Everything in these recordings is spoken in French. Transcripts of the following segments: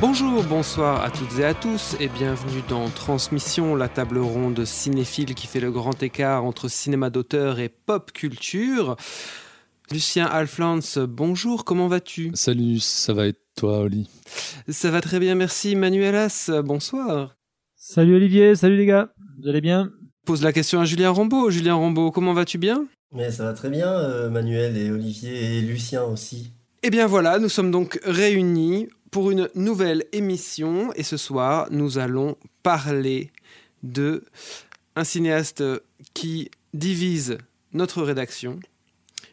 Bonjour, bonsoir à toutes et à tous et bienvenue dans Transmission, la table ronde cinéphile qui fait le grand écart entre cinéma d'auteur et pop culture. Lucien Alflans, bonjour, comment vas-tu? Salut, ça va et toi, Oli? Ça va très bien, merci. Manuelas, bonsoir. Salut Olivier, salut les gars, vous allez bien? Pose la question à Julien Rambaud. Julien Rambaud, comment vas-tu bien? Mais ça va très bien, euh, Manuel et Olivier et Lucien aussi. Eh bien voilà, nous sommes donc réunis pour une nouvelle émission et ce soir, nous allons parler de un cinéaste qui divise notre rédaction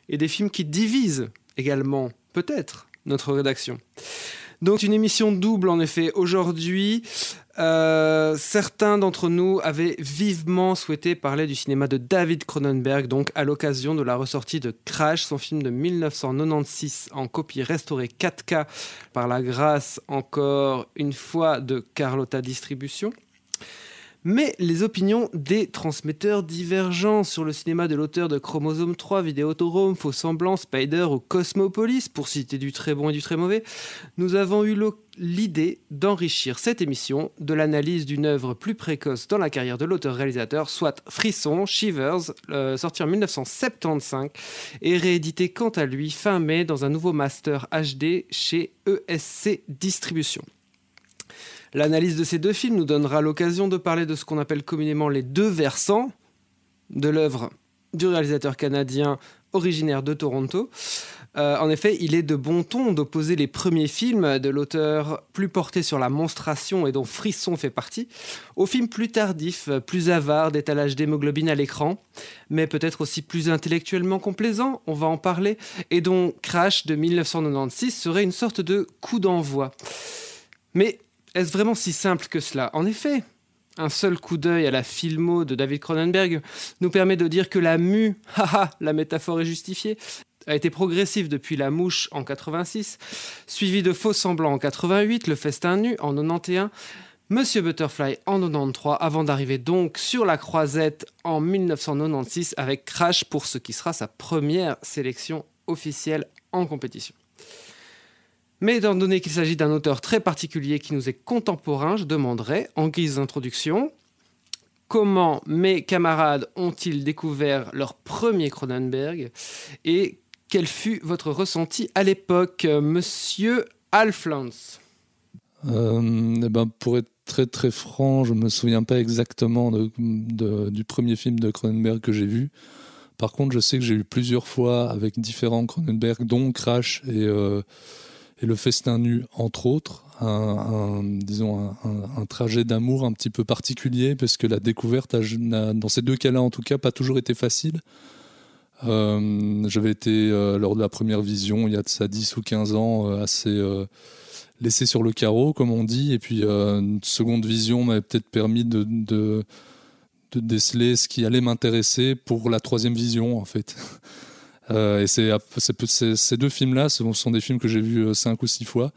et des films qui divisent également peut-être notre rédaction. Donc une émission double en effet. Aujourd'hui, euh, certains d'entre nous avaient vivement souhaité parler du cinéma de David Cronenberg, donc à l'occasion de la ressortie de Crash, son film de 1996 en copie restaurée 4K par la grâce encore une fois de Carlotta Distribution. Mais les opinions des transmetteurs divergents sur le cinéma de l'auteur de Chromosome 3, Vidéotome, Faux Semblant, Spider ou Cosmopolis, pour citer du très bon et du très mauvais, nous avons eu l'idée d'enrichir cette émission de l'analyse d'une œuvre plus précoce dans la carrière de l'auteur-réalisateur, soit Frisson, Shivers, euh, sorti en 1975 et réédité quant à lui fin mai dans un nouveau master HD chez ESC Distribution. L'analyse de ces deux films nous donnera l'occasion de parler de ce qu'on appelle communément les deux versants de l'œuvre du réalisateur canadien originaire de Toronto. Euh, en effet, il est de bon ton d'opposer les premiers films de l'auteur plus portés sur la monstration et dont Frisson fait partie, aux films plus tardifs, plus avares d'étalage d'hémoglobine à l'écran, mais peut-être aussi plus intellectuellement complaisants, on va en parler, et dont Crash de 1996 serait une sorte de coup d'envoi. Mais est-ce vraiment si simple que cela? En effet, un seul coup d'œil à la filmo de David Cronenberg nous permet de dire que la mue, haha, la métaphore est justifiée, a été progressive depuis La Mouche en 86, suivi de Faux Semblants en 88, Le Festin Nu en 91, Monsieur Butterfly en 93, avant d'arriver donc sur la croisette en 1996 avec Crash pour ce qui sera sa première sélection officielle en compétition. Mais étant donné qu'il s'agit d'un auteur très particulier qui nous est contemporain, je demanderai, en guise d'introduction, comment mes camarades ont-ils découvert leur premier Cronenberg et quel fut votre ressenti à l'époque, monsieur Alflans? Euh, eh ben, Pour être très très franc, je ne me souviens pas exactement du premier film de Cronenberg que j'ai vu. Par contre, je sais que j'ai eu plusieurs fois avec différents Cronenberg, dont Crash et, euh, et Le Festin Nu, entre autres, un, disons un, trajet d'amour un petit peu particulier, parce que la découverte, dans ces deux cas-là en tout cas, pas toujours été facile. Euh, J'avais été, euh, lors de la première vision, il y a de ça 10 ou 15 ans, euh, assez laissé sur le carreau, comme on dit. Et puis, une seconde vision m'avait peut-être permis de, déceler ce qui allait m'intéresser pour la troisième vision, en fait. Et c'est ces deux films-là, ce sont des films que j'ai vus cinq ou six fois.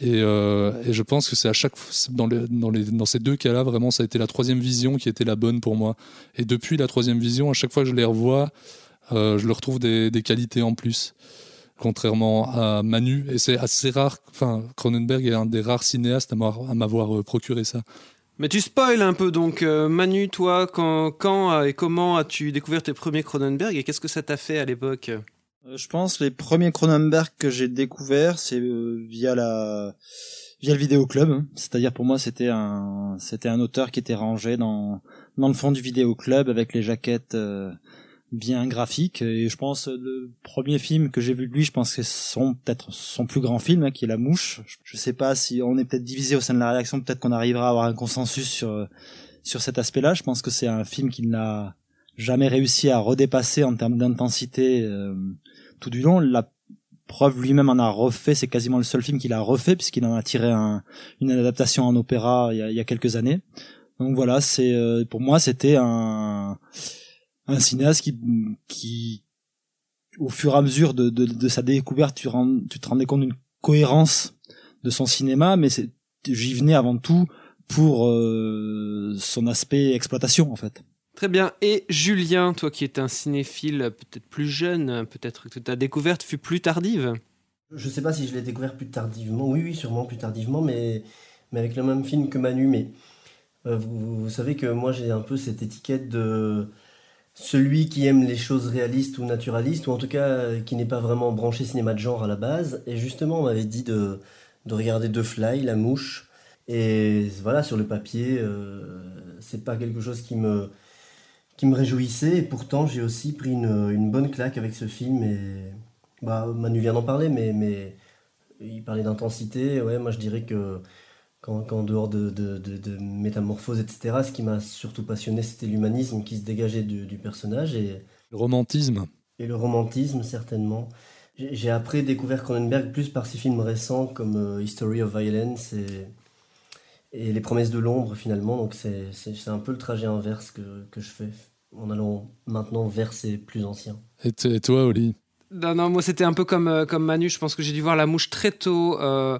Et, euh, et, je pense que c'est à chaque dans, dans, ces deux cas-là, vraiment, ça a été la troisième vision qui était la bonne pour moi. Et depuis la troisième vision, à chaque fois que je les revois, euh, je leur trouve des, qualités en plus, contrairement à Manu. Et c'est assez rare. Enfin, Cronenberg est un des rares cinéastes à m'avoir procuré ça. Mais tu spoil un peu donc, euh, Manu, toi, quand, quand et comment as-tu découvert tes premiers Cronenberg et qu'est-ce que ça t'a fait à l'époque? Je pense les premiers Cronenberg que j'ai découverts, c'est euh, via la via le vidéoclub. C'est-à-dire pour moi, c'était un c'était un auteur qui était rangé dans dans le fond du vidéoclub avec les jaquettes euh, bien graphique. Et je pense le premier film que j'ai vu de lui je pense que c'est son peut-être son plus grand film hein, qui est La Mouche. Je sais pas si on est peut-être divisé au sein de la rédaction peut-être qu'on arrivera à avoir un consensus sur sur cet aspect-là. Je pense que c'est un film qu'il n'a jamais réussi à redépasser en termes d'intensité euh, tout du long. La preuve lui-même en a refait. C'est quasiment le seul film qu'il a refait puisqu'il en a tiré un, une adaptation en opéra il y a, il y a quelques années. Donc voilà, c'est euh, pour moi c'était un un cinéaste qui qui au fur et à mesure de, de, de sa découverte, tu, rends, tu te rendais compte d'une cohérence de son cinéma, mais c'est j'y venais avant tout pour euh, son aspect exploitation en fait. Très bien. Et Julien, toi qui es un cinéphile peut-être plus jeune, peut-être que ta découverte fut plus tardive? Je sais pas si je l'ai découvert plus tardivement. Oui, oui, sûrement plus tardivement, mais, mais avec le même film que Manu. Mais euh, vous, vous, savez que moi j'ai un peu cette étiquette de celui qui aime les choses réalistes ou naturalistes, ou en tout cas euh, qui n'est pas vraiment branché cinéma de genre à la base. Et justement, on m'avait dit de, de regarder The Fly, La Mouche. Et voilà, sur le papier, euh, c'est pas quelque chose qui me, réjouissait. Et pourtant, j'ai aussi pris une, une, bonne claque avec ce film. Et bah, Manu vient d'en parler, mais, mais il parlait d'intensité. Ouais, moi je dirais que qu'en dehors de, de, de, de, métamorphose, etc., ce qui m'a surtout passionné, c'était l'humanisme qui se dégageait du, du, personnage. Et, le romantisme. Et le romantisme, certainement. J'ai après découvert Cronenberg plus par ses films récents comme euh, History of Violence et, et Les promesses de l'ombre, finalement. Donc c'est un peu le trajet inverse que, que je fais en allant maintenant vers ses plus anciens. Et, et toi, Oli? Non, non, moi c'était un peu comme, euh, comme Manu. Je pense que j'ai dû voir la mouche très tôt. Euh,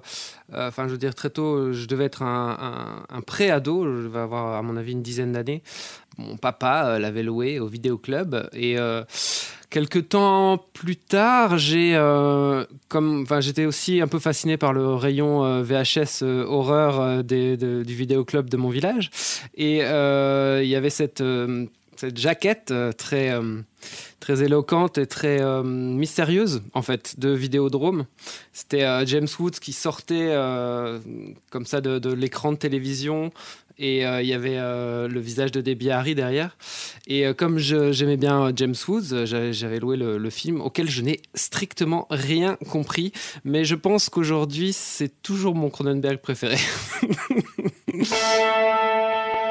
euh, enfin, je veux dire, très tôt, je devais être un, un, un pré-ado. Je vais avoir, à mon avis, une dizaine d'années. Mon papa l'avait loué au vidéoclub. Et quelques temps plus tard, j'ai, comme, j'étais aussi un peu fasciné par le rayon VHS horreur des, de, du vidéoclub de mon village. Et il y avait cette cette jaquette euh, très, euh, très éloquente et très euh, mystérieuse, en fait, de Vidéodrome. C'était James Woods qui sortait comme ça de, l'écran de télévision et il y avait le visage de Debbie Harry derrière. Et comme j'aimais bien James Woods, j'avais loué le, film auquel je n'ai strictement rien compris. Mais je pense qu'aujourd'hui, c'est toujours mon Cronenberg préféré.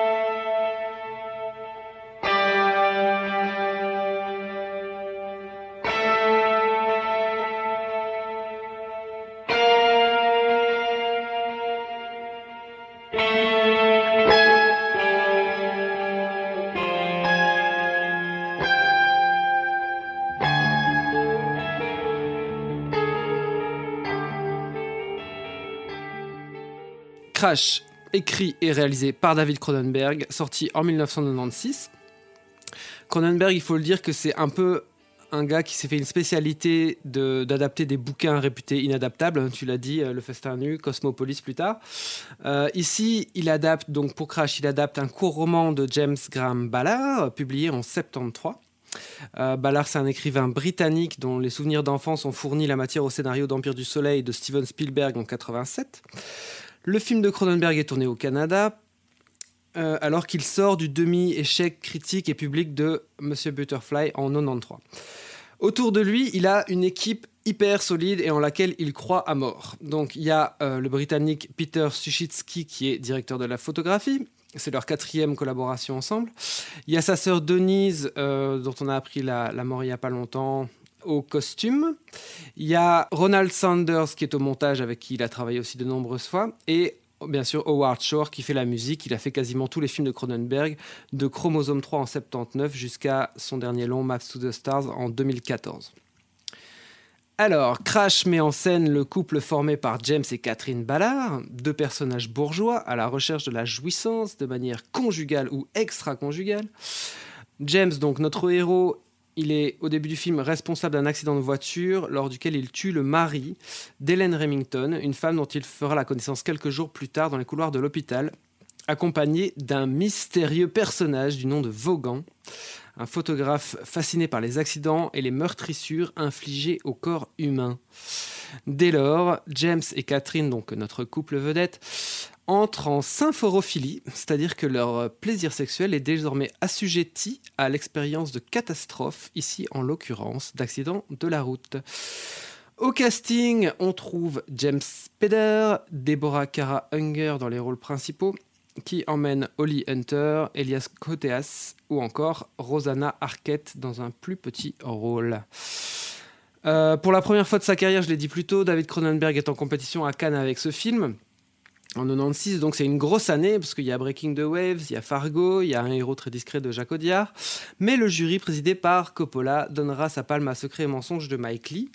Crash, écrit et réalisé par David Cronenberg, sorti en 1996. Cronenberg, il faut le dire c'est un peu un gars qui s'est fait une spécialité d'adapter des bouquins réputés inadaptables. Hein, tu l'as dit, euh, Le Festin Nu, Cosmopolis plus tard. Euh, ici, il adapte, donc pour Crash, il adapte un court roman de James Graham Ballard, publié en 73. Euh, Ballard, c'est un écrivain britannique dont les souvenirs d'enfance ont fourni la matière au scénario d'Empire du Soleil de Steven Spielberg en 87. Le film de Cronenberg est tourné au Canada, euh, alors qu'il sort du demi-échec critique et public de Monsieur Butterfly en 93. Autour de lui, il a une équipe hyper solide et en laquelle il croit à mort. Donc il y a euh, le Britannique Peter Suchitsky qui est directeur de la photographie. C'est leur quatrième collaboration ensemble. Il y a sa sœur Denise, euh, dont on a appris la, la, mort il n'y a pas longtemps, au costume. Il y a Ronald Sanders qui est au montage avec qui il a travaillé aussi de nombreuses fois. Et bien sûr Howard Shore qui fait la musique. Il a fait quasiment tous les films de Cronenberg, de Chromosome 3 en 79 jusqu'à son dernier long Maps to the Stars en 2014. Alors, Crash met en scène le couple formé par James et Catherine Ballard, deux personnages bourgeois à la recherche de la jouissance de manière conjugale ou extra-conjugale. James, donc notre héros, il est au début du film responsable d'un accident de voiture lors duquel il tue le mari d'Hélène Remington, une femme dont il fera la connaissance quelques jours plus tard dans les couloirs de l'hôpital, accompagné d'un mystérieux personnage du nom de Vaughan, un photographe fasciné par les accidents et les meurtrissures infligées au corps humain. Dès lors, James et Catherine, donc notre couple vedette, entrent en symphorophilie, c'est-à-dire que leur plaisir sexuel est désormais assujetti à l'expérience de catastrophe, ici en l'occurrence d'accident de la route. Au casting, on trouve James Spader, Deborah Kara Unger dans les rôles principaux, qui emmène Holly Hunter, Elias Koteas ou encore Rosanna Arquette dans un plus petit rôle. Euh, pour la première fois de sa carrière, je l'ai dit plus tôt, David Cronenberg est en compétition à Cannes avec ce film. En 96. Donc c'est une grosse année parce qu'il y a Breaking the Waves, il y a Fargo, il y a un héros très discret de Jacques Audiard. Mais le jury présidé par Coppola donnera sa palme à Secret et mensonge de Mike Lee.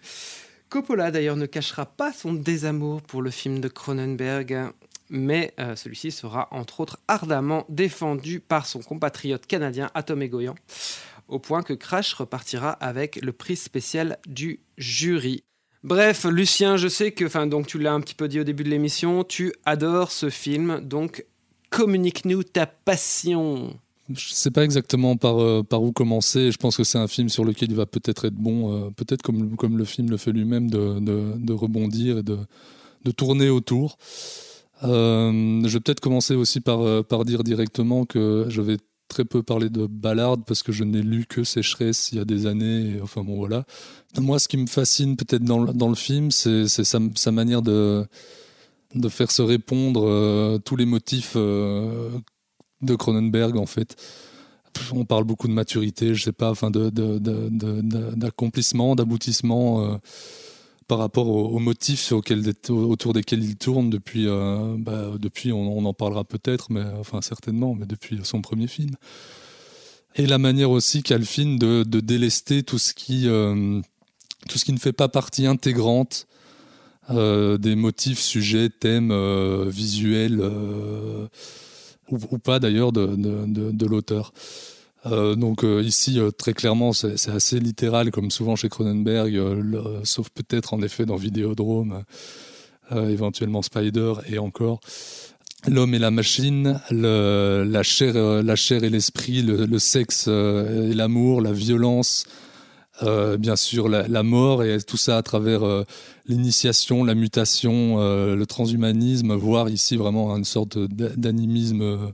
Coppola d'ailleurs ne cachera pas son désamour pour le film de Cronenberg, mais euh, celui-ci sera entre autres ardemment défendu par son compatriote canadien Atom Egoyan, au point que Crash repartira avec le prix spécial du jury. Bref, Lucien, je sais que, enfin, donc tu l'as un petit peu dit au début de l'émission, tu adores ce film, donc communique-nous ta passion. Je sais pas exactement par, euh, par où commencer. Je pense que c'est un film sur lequel il va peut-être être bon, euh, peut-être comme, comme le film le fait lui-même, de, de, rebondir et de, de tourner autour. Euh, je vais peut-être commencer aussi par, par dire directement que je vais très peu parler de Ballard parce que je n'ai lu que Sécheresse il y a des années. Enfin bon, voilà. Moi, ce qui me fascine peut-être dans, le- film, c'est sa, manière de, faire se répondre euh, tous les motifs euh, de Cronenberg, en fait. On parle beaucoup de maturité, je sais pas, enfin d'accomplissement, d'aboutissement euh, par rapport aux, motifs autour desquels il tourne depuis, euh, bah, depuis on, en parlera peut-être, mais enfin certainement, mais depuis son premier film. Et la manière aussi qu'a le film de, délester tout ce qui, euh, tout ce qui ne fait pas partie intégrante euh, des motifs, sujets, thèmes visuels ou, pas d'ailleurs de l'auteur. Euh, donc euh, ici, euh, très clairement, c'est assez littéral, comme souvent chez Cronenberg, sauf peut-être en effet dans Vidéodrome, éventuellement Spider et encore. L'homme et la machine, la, chair, la chair et l'esprit, le, sexe et l'amour, la violence, bien sûr la, la mort et tout ça à travers l'initiation, la mutation, le transhumanisme, voire ici vraiment une sorte d'a- d'animisme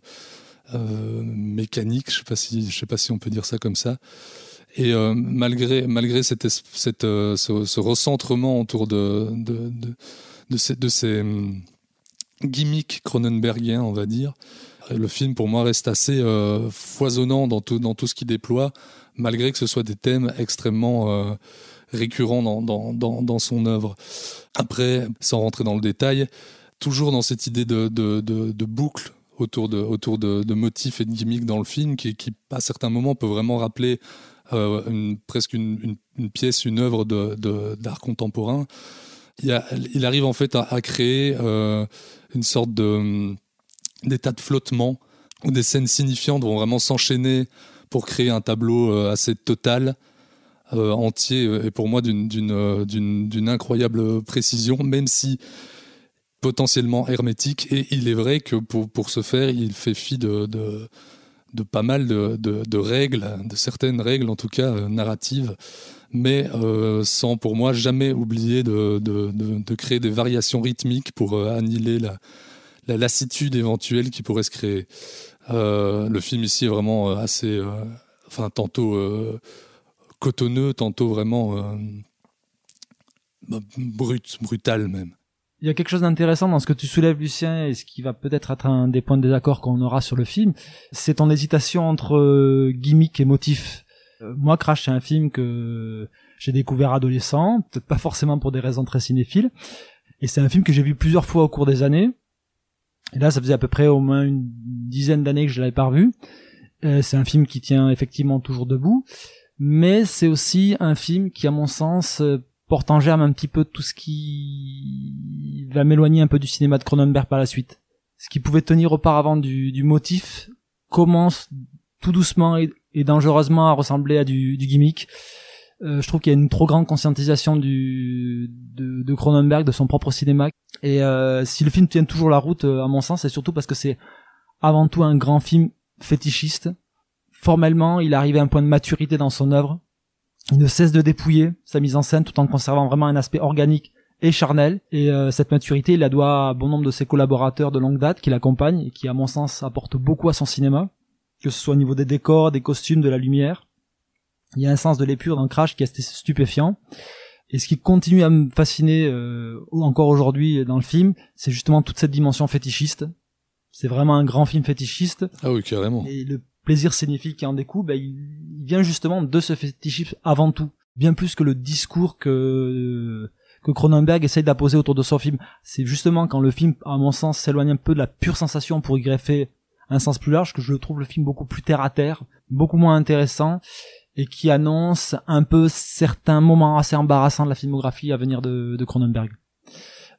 mécanique, je je sais pas si on peut dire ça comme ça. Et euh, malgré euh, ce, ce recentrement autour de ces, hum, gimmicks cronenbergiens, on va dire, le film pour moi reste assez euh, foisonnant dans tout ce qu'il déploie, malgré que ce soit des thèmes extrêmement euh, récurrents dans, son œuvre. Après, sans rentrer dans le détail, toujours dans cette idée de boucle autour de, autour de, motifs et de gimmicks dans le film qui, à certains moments, peut vraiment rappeler euh, presque une, pièce, une œuvre d'art contemporain. Il, arrive en fait à, créer euh, une sorte de, d'état de flottement où des scènes signifiantes vont vraiment s'enchaîner pour créer un tableau euh, assez total, entier, et pour moi d'une incroyable précision, même si potentiellement hermétique. Et il est vrai que pour, pour ce faire, il fait fi de, de, pas mal de, de, règles, de certaines règles en tout cas euh, narratives, mais euh, sans pour moi jamais oublier de, de, créer des variations rythmiques pour euh, annihiler la, la lassitude éventuelle qui pourrait se créer. Le film ici est vraiment assez, enfin tantôt cotonneux, tantôt vraiment bah, brut, brutal même. Il y a quelque chose d'intéressant dans ce que tu soulèves, Lucien, et ce qui va peut-être être un des points de désaccord qu'on aura sur le film, c'est ton hésitation entre euh, gimmick et motif. Euh, moi, Crash, c'est un film que j'ai découvert adolescent, peut-être pas forcément pour des raisons très cinéphiles, et c'est un film que j'ai vu plusieurs fois au cours des années. Et là, ça faisait à peu près au moins une dizaine d'années que je l'avais pas revu. Euh, c'est un film qui tient effectivement toujours debout, mais c'est aussi un film qui, à mon sens, porte en germe un petit peu tout ce qui va m'éloigner un peu du cinéma de Cronenberg par la suite. Ce qui pouvait tenir auparavant du, du motif commence tout doucement et, dangereusement à ressembler à du, du gimmick. Euh, je trouve qu'il y a une trop grande conscientisation du, de, de Cronenberg, de son propre cinéma. Et euh, si le film tient toujours la route, euh, à mon sens, c'est surtout parce que c'est avant tout un grand film fétichiste. Formellement, il arrive à un point de maturité dans son œuvre. Il ne cesse de dépouiller sa mise en scène tout en conservant vraiment un aspect organique et charnel. Et euh, cette maturité, il la doit à bon nombre de ses collaborateurs de longue date qui l'accompagnent et qui, à mon sens, apportent beaucoup à son cinéma, que ce soit au niveau des décors, des costumes, de la lumière. Il y a un sens de l'épure dans Crash qui est assez stupéfiant. Et ce qui continue à me fasciner euh, encore aujourd'hui dans le film, c'est justement toute cette dimension fétichiste. C'est vraiment un grand film fétichiste. Ah oui, carrément. Et le plaisir scénifique qui en découle, il, il vient justement de ce fétichisme avant tout. Bien plus que le discours que que Cronenberg essaye d'apposer autour de son film. C'est justement quand le film, à mon sens, s'éloigne un peu de la pure sensation pour y greffer un sens plus large que je trouve le film beaucoup plus terre à terre, beaucoup moins intéressant et qui annonce un peu certains moments assez embarrassants de la filmographie à venir de, de Cronenberg.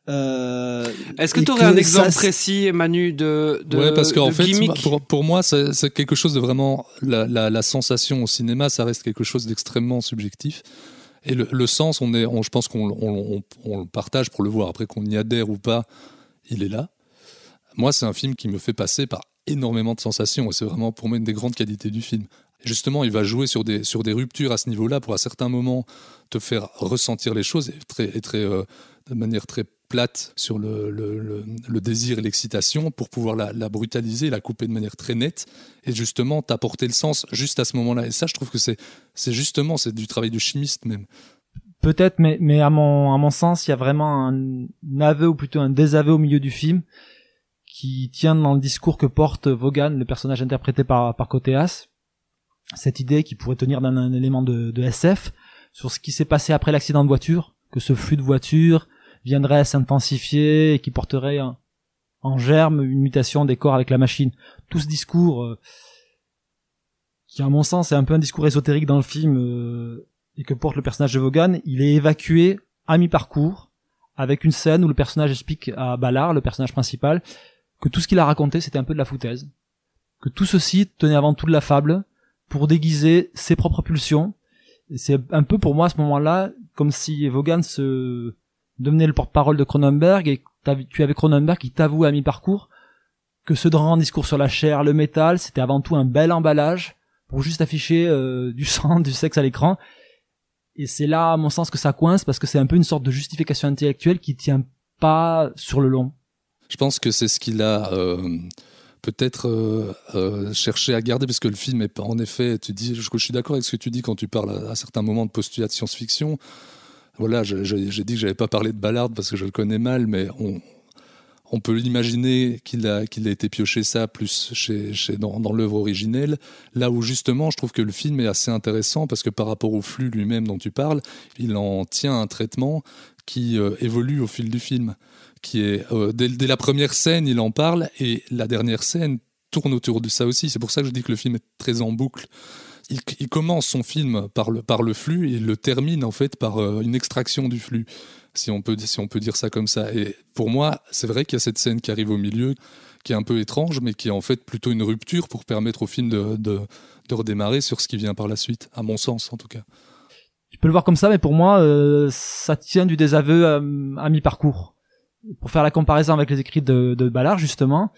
Euh, Est-ce que tu aurais un exemple précis, Manu, de, de, ouais, parce qu'en fait, pour, pour moi, c'est quelque chose de vraiment. La, la, la sensation au cinéma, ça reste quelque chose d'extrêmement subjectif. Et le, le sens, on est, on, je pense qu'on on, on, on le partage pour le voir. Après qu'on y adhère ou pas, il est là. Moi, c'est un film qui me fait passer par énormément de sensations. Et c'est vraiment pour moi une des grandes qualités du film. Justement, il va jouer sur des, sur des ruptures à ce niveau-là pour à certains moments te faire ressentir les choses et, très, et très, euh, de manière très plate sur le, désir et l'excitation pour pouvoir la, brutaliser, la couper de manière très nette et justement t'apporter le sens juste à ce moment-là. Et ça, je trouve que c'est justement c'est du travail de chimiste même. Peut-être, mais, à mon, sens, il y a vraiment un, aveu ou plutôt un désaveu au milieu du film qui tient dans le discours que porte Vaughan, le personnage interprété par, par Coteas. Cette idée qui pourrait tenir d'un un élément de SF sur ce qui s'est passé après l'accident de voiture, que ce flux de voiture viendrait s'intensifier et qui porterait en, germe une mutation des corps avec la machine. Tout ce discours, euh, qui à mon sens est un peu un discours ésotérique dans le film, euh, et que porte le personnage de Vaughan, il est évacué à mi-parcours avec une scène où le personnage explique à Ballard, le personnage principal, que tout ce qu'il a raconté c'était un peu de la foutaise, que tout ceci tenait avant tout de la fable pour déguiser ses propres pulsions. C'est un peu pour moi à ce moment-là comme si Vaughan se devenait le porte-parole de Cronenberg et tu avais Cronenberg qui t'avoue à mi-parcours que ce grand discours sur la chair, le métal, c'était avant tout un bel emballage pour juste afficher euh, du sang, du sexe à l'écran et c'est là, à mon sens, que ça coince parce que c'est un peu une sorte de justification intellectuelle qui tient pas sur le long. Je pense que c'est ce qu'il a euh, peut-être euh, euh, cherché à garder, parce que le film est en effet, tu dis, je, je suis d'accord avec ce que tu dis quand tu parles à, à certains moments de postulat de science-fiction. Voilà, j'ai dit que j'avais pas parlé de Ballard parce que je le connais mal, mais on, peut l'imaginer qu'il a, été pioché ça plus dans, l'œuvre originelle, là où justement je trouve que le film est assez intéressant parce que par rapport au flux lui-même dont tu parles, il en tient un traitement qui euh, évolue au fil du film, qui est euh, dès la première scène il en parle et la dernière scène tourne autour de ça aussi. C'est pour ça que je dis que le film est très en boucle. Il, il commence son film par le, par le flux et il le termine en fait par euh, une extraction du flux si on peut, si on peut dire ça comme ça. Et pour moi, c'est vrai qu'il y a cette scène qui arrive au milieu, qui est un peu étrange, mais qui est en fait plutôt une rupture pour permettre au film de, de, de redémarrer sur ce qui vient par la suite, à mon sens en tout cas. Tu peux le voir comme ça, mais pour moi, euh, ça tient du désaveu euh, à mi-parcours. Pour faire la comparaison avec les écrits de, de Ballard, justement,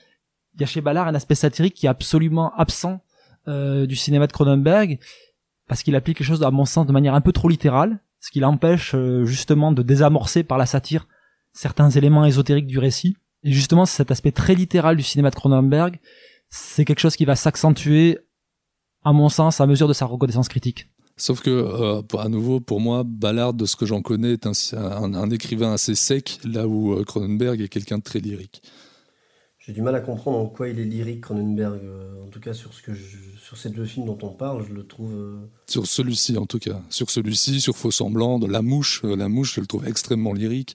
il y a chez Ballard un aspect satirique qui est absolument absent euh, du cinéma de Cronenberg, parce qu'il applique quelque chose, à mon sens, de manière un peu trop littérale, ce qui l'empêche euh, justement de désamorcer par la satire certains éléments ésotériques du récit. Et justement, cet aspect très littéral du cinéma de Cronenberg, c'est quelque chose qui va s'accentuer, à mon sens, à mesure de sa reconnaissance critique. Sauf que, euh, à nouveau, pour moi, Ballard, de ce que j'en connais, est un, un, un, écrivain assez sec, là où euh, Cronenberg est quelqu'un de très lyrique. J'ai du mal à comprendre en quoi il est lyrique, Cronenberg. Euh, en tout cas, sur, ce que sur ces deux films dont on parle, je le trouve. Euh... Sur celui-ci, en tout cas. Sur celui-ci, sur Faux Semblant, de La Mouche. Euh, la Mouche, je le trouve extrêmement lyrique.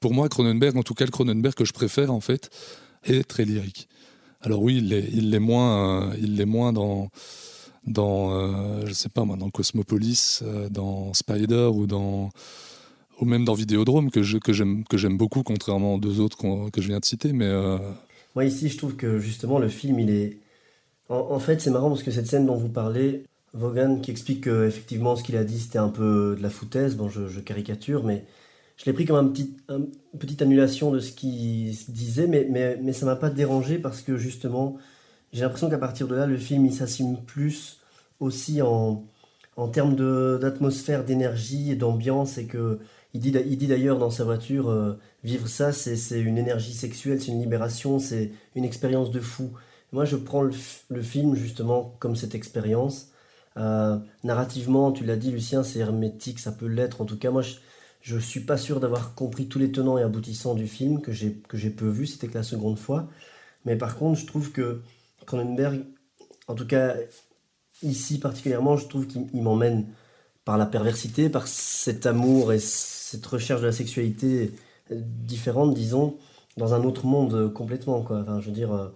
Pour moi, Cronenberg, en tout cas, le Cronenberg que je préfère, en fait, est très lyrique. Alors oui, il l'est, moins, il l'est moins dans, dans, je sais pas moi, dans Cosmopolis, dans Spider ou dans, ou même dans Vidéodrome que j'aime, que beaucoup, contrairement aux deux autres que je viens de citer, mais. Moi ici, je trouve que justement le film, il est. En, fait, c'est marrant parce que cette scène dont vous parlez, Vaughan qui explique que effectivement ce qu'il a dit c'était un peu de la foutaise. Bon, je, caricature, mais je l'ai pris comme un petit, un, une petite annulation de ce qu'il disait, mais, mais, mais ça m'a pas dérangé parce que justement, j'ai l'impression qu'à partir de là, le film il s'assume plus aussi en, en termes d'atmosphère, d'énergie et d'ambiance. Et que il dit, il dit d'ailleurs dans sa voiture euh, vivre ça, c'est une énergie sexuelle, c'est une libération, c'est une expérience de fou. Moi, je prends le, film justement comme cette expérience. Euh, narrativement, tu l'as dit, Lucien, c'est hermétique, ça peut l'être. En tout cas, moi, je je suis pas sûr d'avoir compris tous les tenants et aboutissants du film que j'ai que j'ai peu vu, c'était que la seconde fois. Mais par contre, je trouve que Cronenberg, en tout cas ici particulièrement, je trouve qu'il m'emmène par la perversité, par cet amour et cette recherche de la sexualité différente, disons, dans un autre monde complètement. Quoi. Enfin, je veux dire, euh,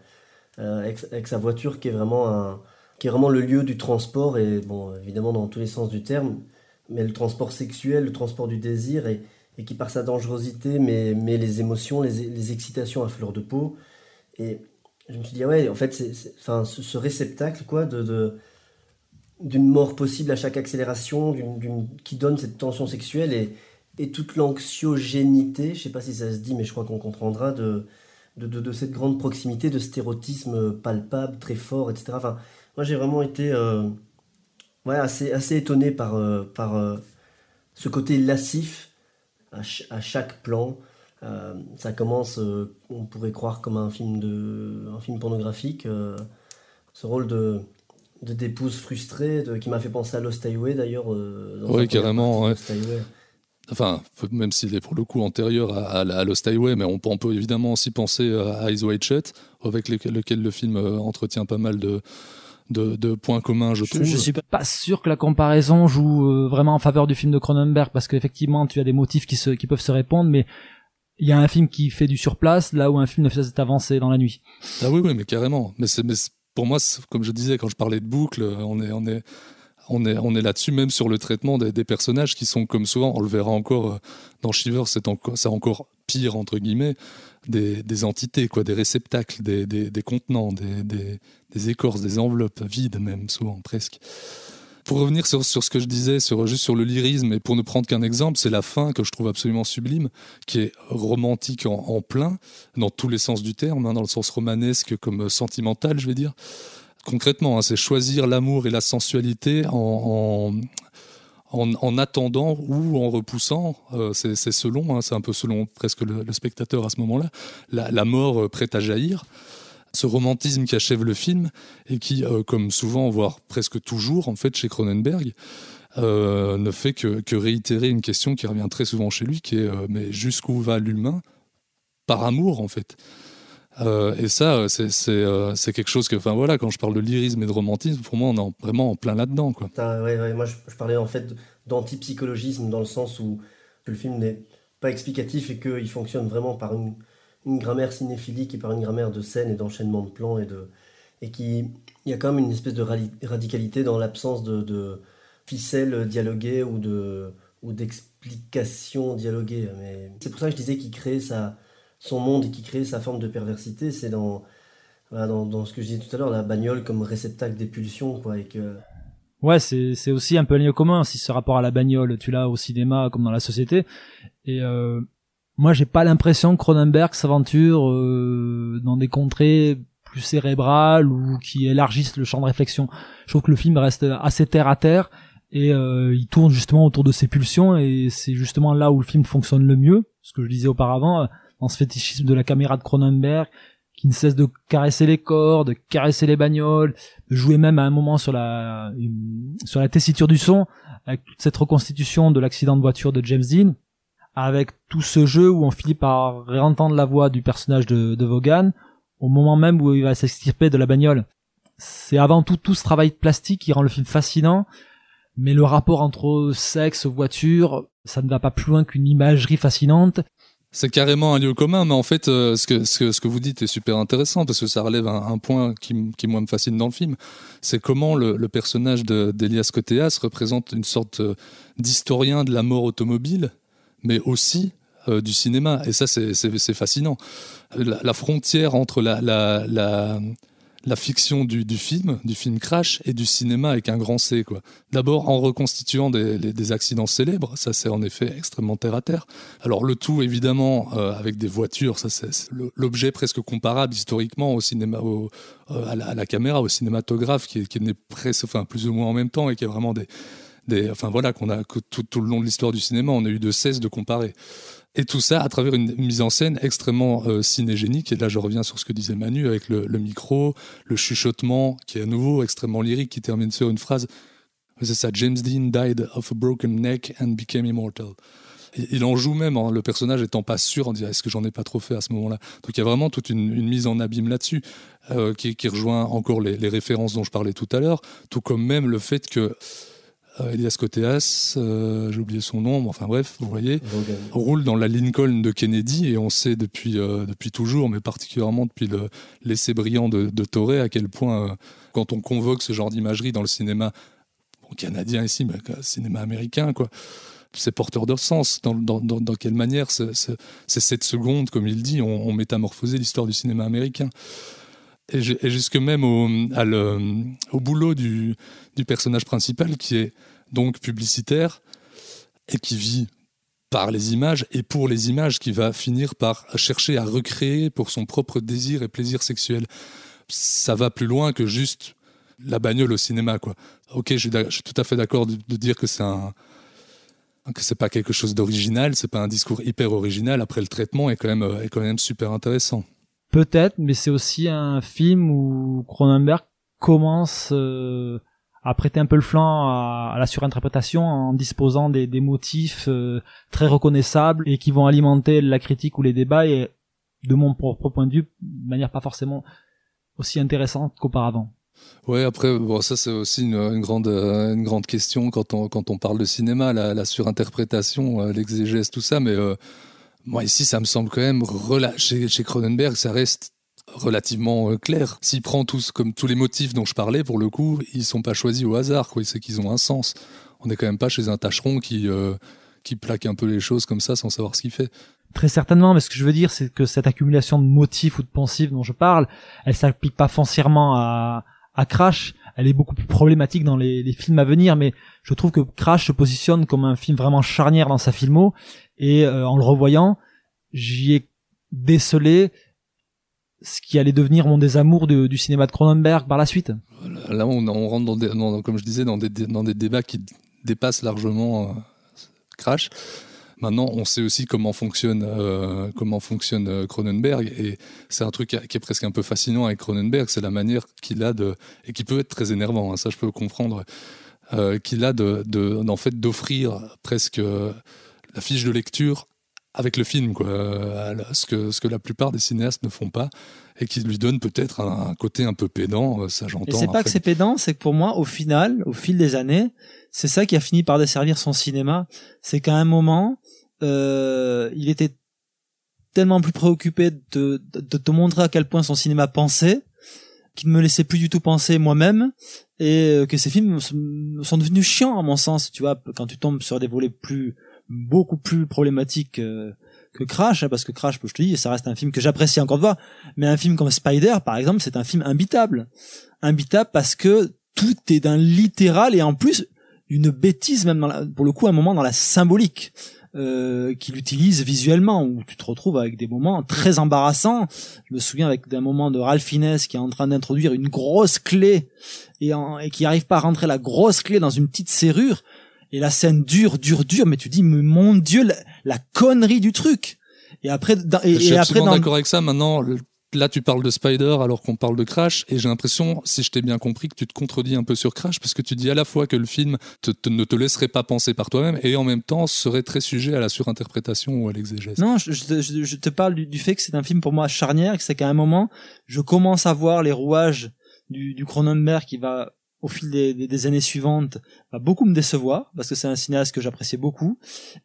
euh, avec, sa voiture qui est vraiment un, qui est vraiment le lieu du transport et bon, évidemment dans tous les sens du terme, mais le transport sexuel, le transport du désir et, qui par sa dangerosité met, les émotions, les, excitations à fleur de peau. Et je me suis dit, ouais, en fait, c'est, enfin, ce, ce, réceptacle quoi, d'une mort possible à chaque accélération, qui donne cette tension sexuelle et toute l'anxiogénité, je sais pas si ça se dit, mais je crois qu'on comprendra, de, de, de, de cette grande proximité, de stérotisme palpable, très fort, etc. Enfin, moi j'ai vraiment été euh, ouais, assez, assez étonné par, euh, par euh, ce côté lascif à, ch- à chaque plan. Ça commence, on pourrait croire comme un film, de, un film pornographique. ce rôle de, de d'épouse frustrée de- qui m'a fait penser à Lost Highway d'ailleurs. Oui, carrément, ouais. Lost Highway. Enfin, même s'il est pour le coup antérieur à, à, à Lost Highway, mais on peut, on peut évidemment aussi penser à Eyes Wide Shut, avec lequel, lequel le film euh, entretient pas mal de, de, de points communs, je, Je, trouve. je suis pas sûr que la comparaison joue euh, vraiment en faveur du film de Cronenberg parce qu'effectivement tu as des motifs qui se qui peuvent se répondre mais il y a un film qui fait du surplace là où un film ne fait cette avancée dans la nuit. Ah oui, oui, mais carrément. Mais, mais pour moi, comme je disais, quand je parlais de boucle, on est, on est, on est, on est là-dessus, même sur le traitement des, personnages qui sont, comme souvent, on le verra encore euh, dans Shiver, c'est encore, pire, entre guillemets, des, entités, quoi, des réceptacles, des, des, contenants, des, écorces, des enveloppes vides, même, souvent, presque. Pour revenir sur, sur ce que je disais, juste sur le lyrisme, et pour ne prendre qu'un exemple, c'est la fin que je trouve absolument sublime, qui est romantique en, plein, dans tous les sens du terme, hein, dans le sens romanesque comme sentimental, je vais dire. Concrètement, hein, c'est choisir l'amour et la sensualité en, en, en, en attendant ou en repoussant, euh, c'est selon, hein, c'est un peu selon presque le, spectateur à ce moment-là, la, mort euh, prête à jaillir. Ce romantisme qui achève le film et qui, euh, comme souvent, voire presque toujours, en fait, chez Cronenberg, ne fait que, que réitérer une question qui revient très souvent chez lui, qui est mais jusqu'où va l'humain? Par amour, en fait euh, et ça, euh, euh, c'est quelque chose que, enfin voilà, quand je parle de lyrisme et de romantisme, pour moi, on est en- vraiment en plein là-dedans, moi je, parlais en fait d'antipsychologisme dans le sens où le film n'est pas explicatif et qu'il fonctionne vraiment par une, grammaire cinéphilique et par une grammaire de scène et d'enchaînement de plans et de et qui il y a quand même une espèce de radicalité dans l'absence de, ficelles dialoguées ou de ou d'explications dialoguées c'est pour ça que je disais qu'il crée sa son monde et qu'il crée sa forme de perversité c'est dans voilà, dans, dans ce que je disais tout à l'heure la bagnole comme réceptacle des pulsions quoi et que Ouais, c'est c'est aussi un peu un lieu commun si ce rapport à la bagnole, tu l'as au cinéma comme dans la société. Et euh, moi, j'ai pas l'impression que Cronenberg s'aventure euh, dans des contrées plus cérébrales ou qui élargissent le champ de réflexion. Je trouve que le film reste assez terre à terre et euh, il tourne justement autour de ses pulsions et c'est justement là où le film fonctionne le mieux. Ce que je disais auparavant, dans ce fétichisme de la caméra de Cronenberg qui ne cesse de caresser les corps, de caresser les bagnoles, de jouer même à un moment sur la tessiture du son avec toute cette reconstitution de l'accident de voiture de James Dean avec tout ce jeu où on finit par réentendre la voix du personnage de, de Vaughan au moment même où il va s'extirper de la bagnole. C'est avant tout tout ce travail plastique qui rend le film fascinant, mais le rapport entre sexe, voiture, ça ne va pas plus loin qu'une imagerie fascinante. C'est carrément un lieu commun, mais en fait, euh, ce, que, vous dites est super intéressant parce que ça relève un, point qui, moi, me fascine dans le film. C'est comment le, personnage de- d'Elias Koteas représente une sorte euh, d'historien de la mort automobile, mais aussi euh, du cinéma. Et ça, c'est fascinant. La, frontière entre la, la fiction du, film, du film Crash, et du cinéma avec un grand C. quoi. D'abord en reconstituant des, accidents célèbres, ça c'est en effet extrêmement terre à terre. Alors le tout évidemment euh, avec des voitures, ça c'est l'objet presque comparable historiquement au cinéma, euh, à, la, à la caméra, au cinématographe qui est, qui est né presque, enfin plus ou moins en même temps et qui est vraiment des, enfin voilà qu'on a tout, le long de l'histoire du cinéma, on a eu de cesse de comparer. Et tout ça à travers une mise en scène extrêmement euh, cinégénique. Et là, je reviens sur ce que disait Manu avec le, micro, le chuchotement, qui est à nouveau extrêmement lyrique, qui termine sur une phrase. C'est ça, James Dean died of a broken neck and became immortal. Il en joue même, hein, le personnage étant pas sûr, en disant est-ce que j'en ai pas trop fait à ce moment-là? Donc il y a vraiment toute une, mise en abîme là-dessus, euh, qui, rejoint encore les, références dont je parlais tout à l'heure, tout comme même le fait que Elias Koteas, euh, j'ai oublié son nom, mais enfin bref, vous voyez, roule dans la Lincoln de Kennedy et on sait depuis, euh, depuis toujours, mais particulièrement depuis le l'essai brillant de, de Torre, à quel point euh, quand on convoque ce genre d'imagerie dans le cinéma bon, canadien ici, mais le cinéma américain, quoi, c'est porteur de sens. Dans, dans, dans, dans quelle manière ce- ce- ces 7 secondes, comme il dit, ont, ont métamorphosé l'histoire du cinéma américain et, ju- et jusque même au, boulot du, personnage principal qui est donc publicitaire et qui vit par les images et pour les images qui va finir par chercher à recréer pour son propre désir et plaisir sexuel. Ça va plus loin que juste la bagnole au cinéma quoi. OK, je suis, tout à fait d'accord de, dire que c'est un que c'est pas quelque chose d'original, c'est pas un discours hyper original. Après, le traitement est est quand même super intéressant. Peut-être, mais c'est aussi un film où Cronenberg commence euh, à prêter un peu le flanc à, la surinterprétation en disposant des, motifs euh, très reconnaissables et qui vont alimenter la critique ou les débats et de mon propre point de vue de manière pas forcément aussi intéressante qu'auparavant. Ouais, après, bon, ça c'est aussi une, grande, une grande question quand on, quand on parle de cinéma, la, surinterprétation, euh, l'exégèse, tout ça. Mais moi ici, ça me semble quand même chez, chez Cronenberg, ça reste relativement euh, clair. S'il prend tous comme tous les motifs dont je parlais, pour le coup, ils sont pas choisis au hasard, quoi. C'est qu'ils ont un sens. On n'est quand même pas chez un tâcheron qui, euh, qui plaque un peu les choses comme ça sans savoir ce qu'il fait. Très certainement, mais ce que je veux dire, c'est que cette accumulation de motifs ou de pensifs dont je parle, elle s'applique pas foncièrement à, à Crash. Elle est beaucoup plus problématique dans les, films à venir, mais je trouve que Crash se positionne comme un film vraiment charnière dans sa filmo, et euh, en le revoyant, j'y ai décelé ce qui allait devenir mon désamour du cinéma de Cronenberg par la suite. Là, on, rentre dans des, comme je disais, dans des, dans des débats qui dépassent largement euh, Crash. Maintenant, on sait aussi comment fonctionne, euh, comment fonctionne euh, Cronenberg, et c'est un truc qui est presque un peu fascinant avec Cronenberg, c'est la manière qu'il a de, et qui peut être très énervant, hein, ça je peux le comprendre, euh, qu'il a de, de, en fait d'offrir presque la fiche de lecture avec le film, quoi, ce que ce que la plupart des cinéastes ne font pas, et qui lui donne peut-être un, un côté un peu pédant, ça Et j'entends. c'est pas que c'est pédant, c'est que pour moi, au final, au fil des années, c'est ça qui a fini par desservir son cinéma. C'est qu'à un moment, euh, il était tellement plus préoccupé de, de, te montrer à quel point son cinéma pensait, qu'il ne me laissait plus du tout penser moi-même, et euh, que ces films sont sont devenus chiants à mon sens. Tu vois, quand tu tombes sur des volets plus beaucoup plus problématiques euh, que Crash, hein, parce que Crash, je te dis, ça reste un film que j'apprécie encore de voir, mais un film comme Spider, par exemple, c'est un film imbitable imbitable parce que tout est d'un littéral et en plus une bêtise même dans la- pour le coup un moment dans la symbolique euh, qu'il utilise visuellement où tu te retrouves avec des moments très embarrassants. Je me souviens avec d'un moment de Ralph Fiennes qui est en train d'introduire une grosse clé et, en- et qui arrive pas à rentrer la grosse clé dans une petite serrure et la scène dure, dure, dure. Mais tu dis, mais mon Dieu, la, la connerie du truc. Et après, dans- et, Je suis et après dans, d'accord avec ça. Maintenant, le- là, tu parles de Spider alors qu'on parle de Crash, et j'ai l'impression, si je t'ai bien compris, que tu te contredis un peu sur Crash, parce que tu dis à la fois que le film ne te laisserait pas penser par toi-même, et en même temps serait très sujet à la surinterprétation ou à l'exégèse. Non, je, te- parle du, fait que c'est un film pour moi charnière, que c'est qu'à un moment, je commence à voir les rouages du, du Cronenberg qui va, au fil des, des- des années suivantes, va beaucoup me décevoir, parce que c'est un cinéaste que j'appréciais beaucoup,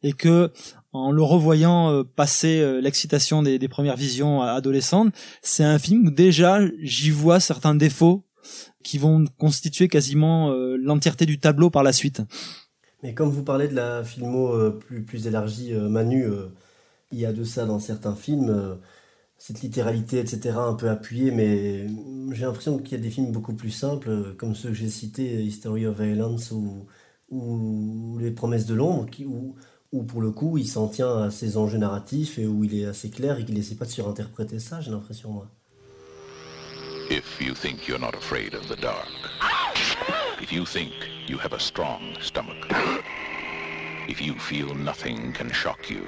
et que en le revoyant euh, passer euh, l'excitation des, premières visions adolescentes, c'est un film où déjà j'y vois certains défauts qui vont constituer quasiment euh, l'entièreté du tableau par la suite. Mais comme vous parlez de la filmo plus, plus élargie, Manu, il y a de ça dans certains films, cette littéralité, etc., un peu appuyée, mais j'ai l'impression qu'il y a des films beaucoup plus simples, comme ceux que j'ai cités, History of Violence ou, ou Les Promesses de l'ombre, qui, où, où pour le coup il s'en tient à ses enjeux narratifs et où il est assez clair et qu'il n'essaie pas de surinterpréter ça, j'ai l'impression, moi. If you think you're not afraid of the dark, if you think you have a strong stomach, if you feel nothing can shock you,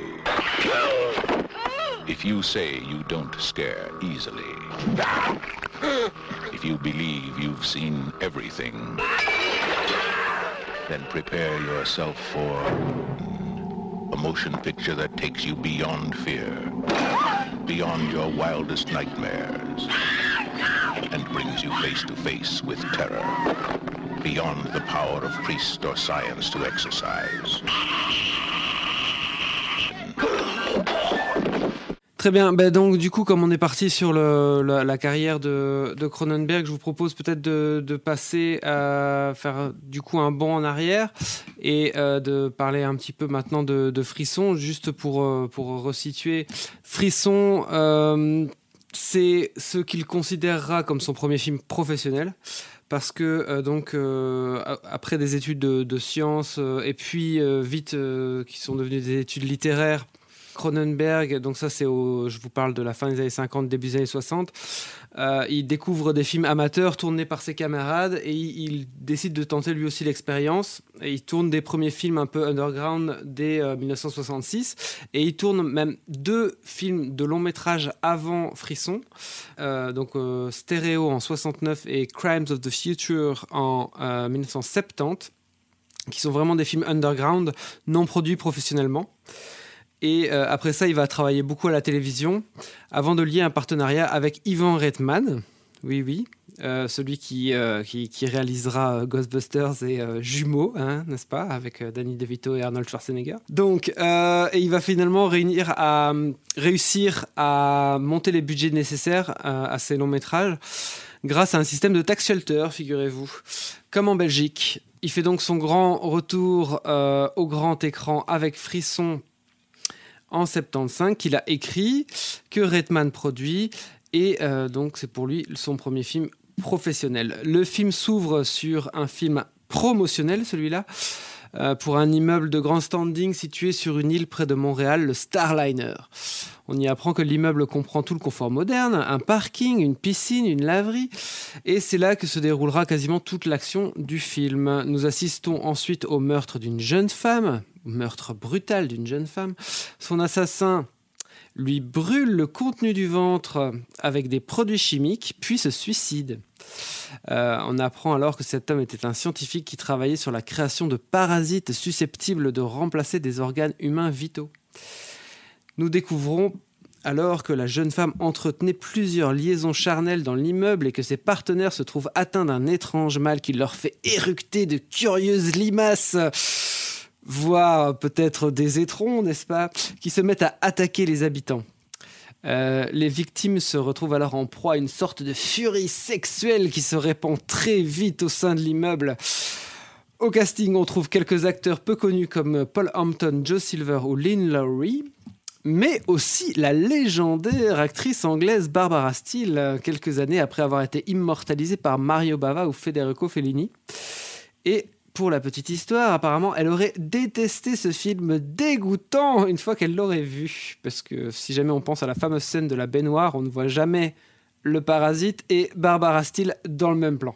if you say you don't scare easily, if you believe you've seen everything, then prepare yourself for a motion picture that takes you beyond fear, beyond your wildest nightmares. and brings you face to face with terror, beyond the power of priest or science to exorcise. Très bien. Ben donc, du coup, comme on est parti sur la, carrière de, Cronenberg, je vous propose peut-être de, passer à faire du coup un bond en arrière et euh, de parler un petit peu maintenant de, Frisson, juste pour, euh, pour resituer. Frisson, euh, c'est ce qu'il considérera comme son premier film professionnel. Parce que donc après des études de, de sciences et puis vite qui sont devenues des études littéraires, Cronenberg, donc ça c'est au, je vous parle de la fin des années 50, début des années 60, euh, il découvre des films amateurs tournés par ses camarades et il, décide de tenter lui aussi l'expérience. Et il tourne des premiers films un peu underground dès euh, 1966 et il tourne même deux films de long métrage avant Frisson, Euh, donc euh, Stéréo en 69 et Crimes of the Future en euh, 1970, qui sont vraiment des films underground non produits professionnellement. Et euh, après ça, il va travailler beaucoup à la télévision avant de lier un partenariat avec Ivan Reitman. Oui, oui. euh, celui qui, euh, qui, qui réalisera Ghostbusters et Jumeaux, hein, n'est-ce pas, avec Danny DeVito et Arnold Schwarzenegger. Donc, et il va finalement réussir à monter les budgets nécessaires à ces longs métrages grâce à un système de tax shelter, figurez-vous, comme en Belgique. Il fait donc son grand retour au grand écran avec Frisson en 75 qu'il a écrit, que Redman produit, et euh, donc c'est pour lui son premier film professionnel. Le film s'ouvre sur un film promotionnel, celui-là, euh, pour un immeuble de grand standing situé sur une île près de Montréal, le Starliner. On y apprend que l'immeuble comprend tout le confort moderne, un parking, une piscine, une laverie, et c'est là que se déroulera quasiment toute l'action du film. Nous assistons ensuite au meurtre d'une jeune femme, meurtre brutal d'une jeune femme. Son assassin lui brûle le contenu du ventre avec des produits chimiques, puis se suicide. Euh, on apprend alors que cet homme était un scientifique qui travaillait sur la création de parasites susceptibles de remplacer des organes humains vitaux. Nous découvrons alors que la jeune femme entretenait plusieurs liaisons charnelles dans l'immeuble et que ses partenaires se trouvent atteints d'un étrange mal qui leur fait éructer de curieuses limaces, voire peut-être des étrons, n'est-ce pas, qui se mettent à attaquer les habitants. Euh, les victimes se retrouvent alors en proie à une sorte de furie sexuelle qui se répand très vite au sein de l'immeuble. Au casting, on trouve quelques acteurs peu connus comme Paul Hampton, Joe Silver ou Lynn Lowry, mais aussi la légendaire actrice anglaise Barbara Steele, euh, quelques années après avoir été immortalisée par Mario Bava ou Federico Fellini. Et pour la petite histoire, apparemment, elle aurait détesté ce film dégoûtant une fois qu'elle l'aurait vu. Parce que si jamais on pense à la fameuse scène de la baignoire, on ne voit jamais le parasite et Barbara Steele dans le même plan.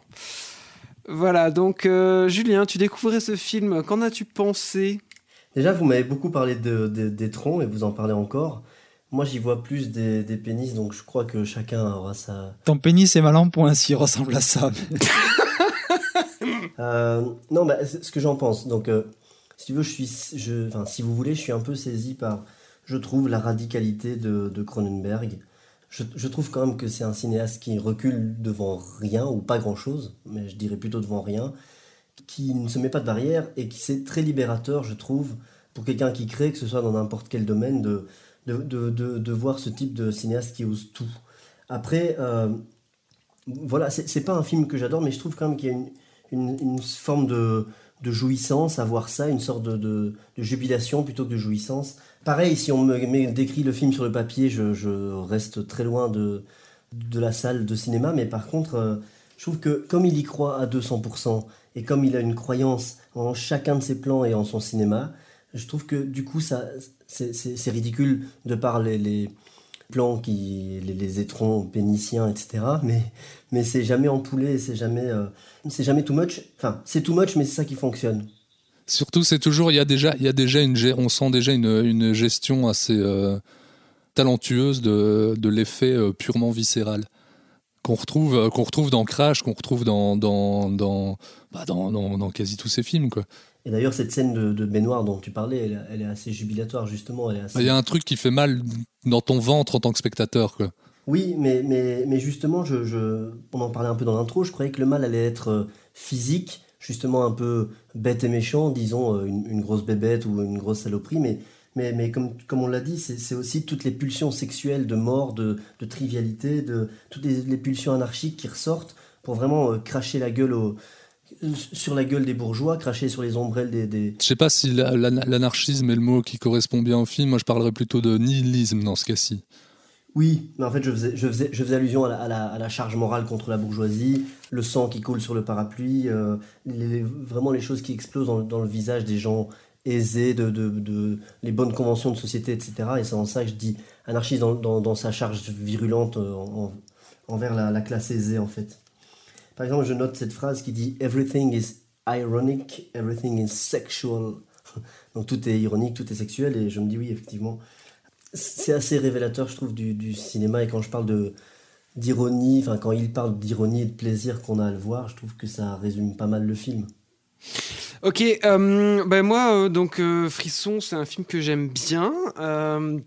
Voilà, donc euh, Julien, tu découvrais ce film, qu'en as-tu pensé? Déjà, vous m'avez beaucoup parlé de, de- des troncs et vous en parlez encore. Moi, j'y vois plus des, des pénis, donc je crois que chacun aura sa. Ton pénis est mal en point s'il ressemble à ça. Euh, non, bah, c'est ce que j'en pense. Donc, euh, si tu veux, je suis, je, enfin, si vous voulez, je suis un peu saisi par, je trouve, la radicalité de, de Cronenberg. Je, je trouve quand même que c'est un cinéaste qui recule devant rien ou pas grand chose, mais je dirais plutôt devant rien, qui ne se met pas de barrière et qui c'est très libérateur, je trouve, pour quelqu'un qui crée, que ce soit dans n'importe quel domaine, de, de, de, voir ce type de cinéaste qui ose tout. Après, euh, voilà, c'est pas un film que j'adore, mais je trouve quand même qu'il y a une, une, forme de, de jouissance à voir ça, une sorte de, de, jubilation plutôt que de jouissance. Pareil, si on me, décrit le film sur le papier, je, je reste très loin de, de la salle de cinéma, mais par contre, euh, je trouve que comme il y croit à 200%, et comme il a une croyance en chacun de ses plans et en son cinéma, je trouve que du coup, ça, c'est- ridicule de par les, plans, qui, les, les étrons péniciens, etc. Mais, mais c'est jamais empoulé, c'est jamais, euh, c'est jamais too much. Enfin, c'est too much, mais c'est ça qui fonctionne. Surtout, c'est toujours, il y a déjà, il y a déjà une, on sent déjà une, une gestion assez euh, talentueuse de, de l'effet euh, purement viscéral qu'on retrouve, euh, qu'on retrouve dans Crash, qu'on retrouve dans dans dans, bah, dans, dans, dans quasi tous ces films, quoi. Et d'ailleurs, cette scène de, de baignoire dont tu parlais, elle, elle est assez jubilatoire, justement. Assez... Il y a un truc qui fait mal dans ton ventre en tant que spectateur, quoi. Oui, mais, mais, mais justement, je, je, on en parlait un peu dans l'intro, je croyais que le mal allait être euh, physique, justement un peu bête et méchant, disons euh, une, une grosse bébête ou une grosse saloperie, mais, mais, mais comme, comme on l'a dit, c'est aussi toutes les pulsions sexuelles de mort, de, de trivialité, de toutes les, les pulsions anarchiques qui ressortent pour vraiment euh, cracher la gueule au, sur la gueule des bourgeois, cracher sur les ombrelles des... des... Je sais pas si la- la- l'anarchisme est le mot qui correspond bien au film. Moi, je parlerais plutôt de nihilisme dans ce cas-ci. Oui, mais en fait, je faisais, je faisais, je faisais allusion à la, à, la, à la charge morale contre la bourgeoisie, le sang qui coule sur le parapluie, euh, les- vraiment les choses qui explosent dans le visage des gens aisés, de, de, de- les bonnes conventions de société, etc. Et c'est en ça que je dis anarchiste dans, dans, sa charge virulente euh, en- envers la, la classe aisée, en fait. Par exemple, je note cette phrase qui dit Everything is ironic, everything is sexual. Donc tout est ironique, tout est sexuel, et je me dis oui, effectivement c'est assez révélateur, je trouve, du, du cinéma. Et quand je parle d'ironie, enfin quand il parle d'ironie et de plaisir qu'on a à le voir, je trouve que ça résume pas mal le film. Ok, euh, ben moi, euh, donc euh, Frisson, c'est un film que j'aime bien. euh,